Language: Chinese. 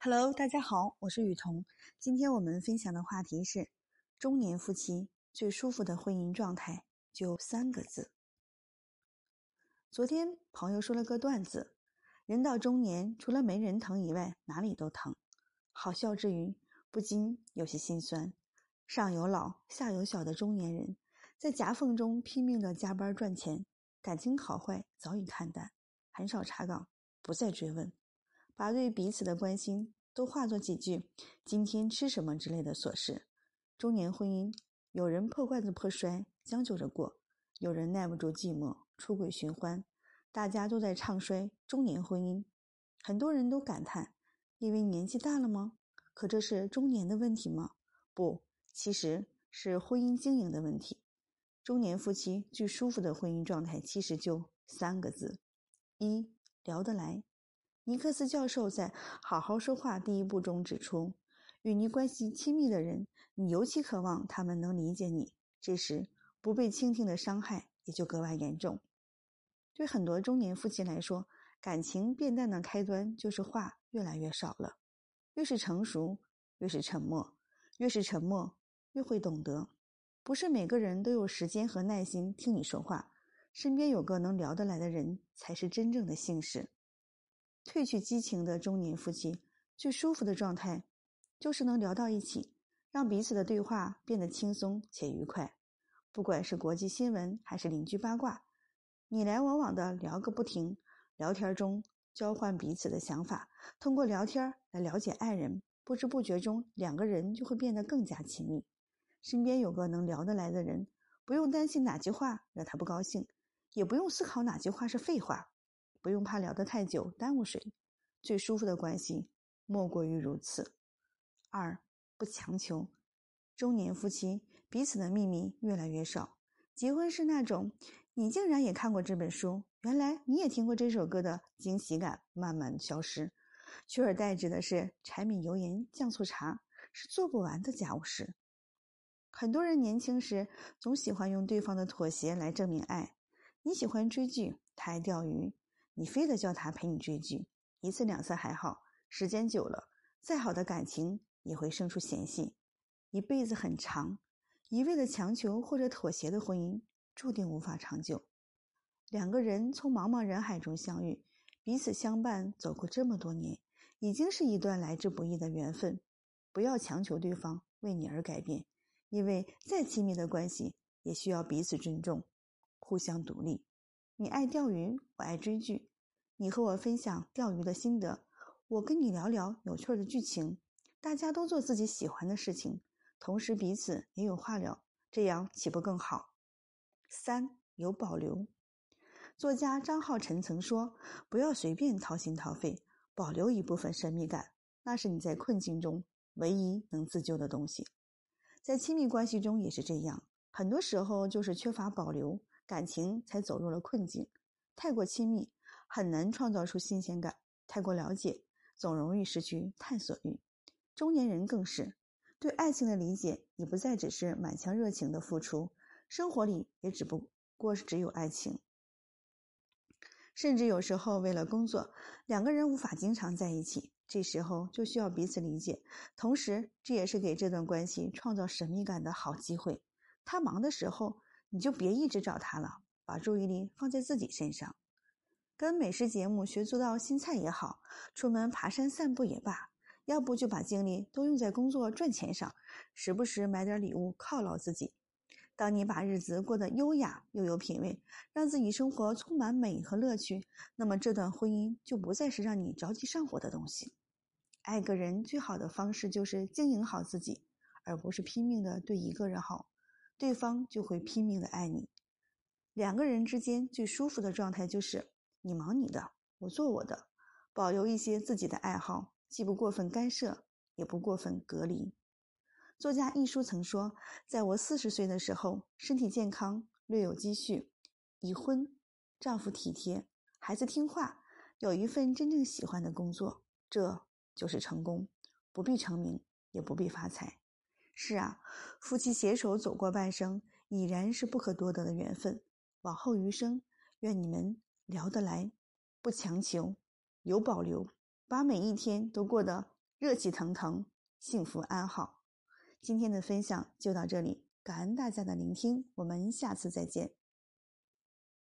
Hello，大家好，我是雨桐。今天我们分享的话题是：中年夫妻最舒服的婚姻状态就三个字。昨天朋友说了个段子：人到中年，除了没人疼以外，哪里都疼。好笑之余，不禁有些心酸。上有老，下有小的中年人，在夹缝中拼命的加班赚钱，感情好坏早已看淡，很少查岗，不再追问。把对彼此的关心都化作几句“今天吃什么”之类的琐事。中年婚姻，有人破罐子破摔，将就着过；有人耐不住寂寞，出轨寻欢。大家都在唱衰中年婚姻，很多人都感叹：因为年纪大了吗？可这是中年的问题吗？不，其实是婚姻经营的问题。中年夫妻最舒服的婚姻状态，其实就三个字：一聊得来。尼克斯教授在《好好说话》第一部中指出，与你关系亲密的人，你尤其渴望他们能理解你。这时，不被倾听的伤害也就格外严重。对很多中年夫妻来说，感情变淡的开端就是话越来越少了。越是成熟，越是沉默；越是沉默，越会懂得。不是每个人都有时间和耐心听你说话，身边有个能聊得来的人，才是真正的幸事。褪去激情的中年夫妻，最舒服的状态，就是能聊到一起，让彼此的对话变得轻松且愉快。不管是国际新闻还是邻居八卦，你来我往的聊个不停。聊天中交换彼此的想法，通过聊天来了解爱人，不知不觉中两个人就会变得更加亲密。身边有个能聊得来的人，不用担心哪句话惹他不高兴，也不用思考哪句话是废话。不用怕聊得太久耽误谁，最舒服的关系莫过于如此。二不强求，中年夫妻彼此的秘密越来越少。结婚是那种你竟然也看过这本书，原来你也听过这首歌的惊喜感慢慢消失，取而代之的是柴米油盐酱醋茶，是做不完的家务事。很多人年轻时总喜欢用对方的妥协来证明爱。你喜欢追剧，他爱钓鱼。你非得叫他陪你追剧，一次两次还好，时间久了，再好的感情也会生出嫌隙。一辈子很长，一味的强求或者妥协的婚姻，注定无法长久。两个人从茫茫人海中相遇，彼此相伴走过这么多年，已经是一段来之不易的缘分。不要强求对方为你而改变，因为再亲密的关系，也需要彼此尊重，互相独立。你爱钓鱼，我爱追剧。你和我分享钓鱼的心得，我跟你聊聊有趣的剧情。大家都做自己喜欢的事情，同时彼此也有话聊，这样岂不更好？三有保留。作家张浩晨曾说：“不要随便掏心掏肺，保留一部分神秘感，那是你在困境中唯一能自救的东西。”在亲密关系中也是这样，很多时候就是缺乏保留。感情才走入了困境。太过亲密，很难创造出新鲜感；太过了解，总容易失去探索欲。中年人更是对爱情的理解，已不再只是满腔热情的付出，生活里也只不过是只有爱情。甚至有时候，为了工作，两个人无法经常在一起，这时候就需要彼此理解。同时，这也是给这段关系创造神秘感的好机会。他忙的时候。你就别一直找他了，把注意力放在自己身上，跟美食节目学做道新菜也好，出门爬山散步也罢，要不就把精力都用在工作赚钱上，时不时买点礼物犒劳自己。当你把日子过得优雅又有品味，让自己生活充满美和乐趣，那么这段婚姻就不再是让你着急上火的东西。爱个人最好的方式就是经营好自己，而不是拼命的对一个人好。对方就会拼命的爱你。两个人之间最舒服的状态就是你忙你的，我做我的，保留一些自己的爱好，既不过分干涉，也不过分隔离。作家亦舒曾说：“在我四十岁的时候，身体健康，略有积蓄，已婚，丈夫体贴，孩子听话，有一份真正喜欢的工作，这就是成功，不必成名，也不必发财。”是啊，夫妻携手走过半生，已然是不可多得的缘分。往后余生，愿你们聊得来，不强求，有保留，把每一天都过得热气腾腾，幸福安好。今天的分享就到这里，感恩大家的聆听，我们下次再见。